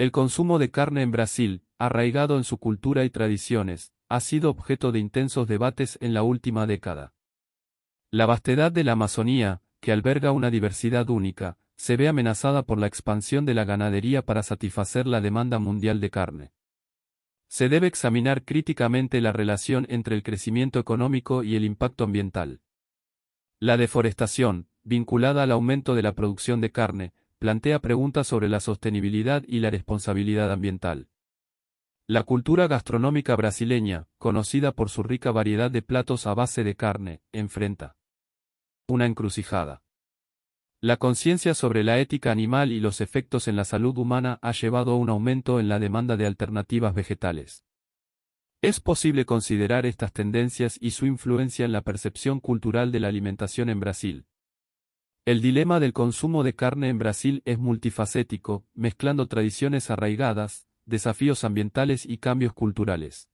El consumo de carne en Brasil, arraigado en su cultura y tradiciones, ha sido objeto de intensos debates en la última década. La vastedad de la Amazonía, que alberga una diversidad única, se ve amenazada por la expansión de la ganadería para satisfacer la demanda mundial de carne. Se debe examinar críticamente la relación entre el crecimiento económico y el impacto ambiental. La deforestación, vinculada al aumento de la producción de carne, plantea preguntas sobre la sostenibilidad y la responsabilidad ambiental. La cultura gastronómica brasileña, conocida por su rica variedad de platos a base de carne, enfrenta una encrucijada. La conciencia sobre la ética animal y los efectos en la salud humana ha llevado a un aumento en la demanda de alternativas vegetales. Es posible considerar estas tendencias y su influencia en la percepción cultural de la alimentación en Brasil. El dilema del consumo de carne en Brasil es multifacético, mezclando tradiciones arraigadas, desafíos ambientales y cambios culturales.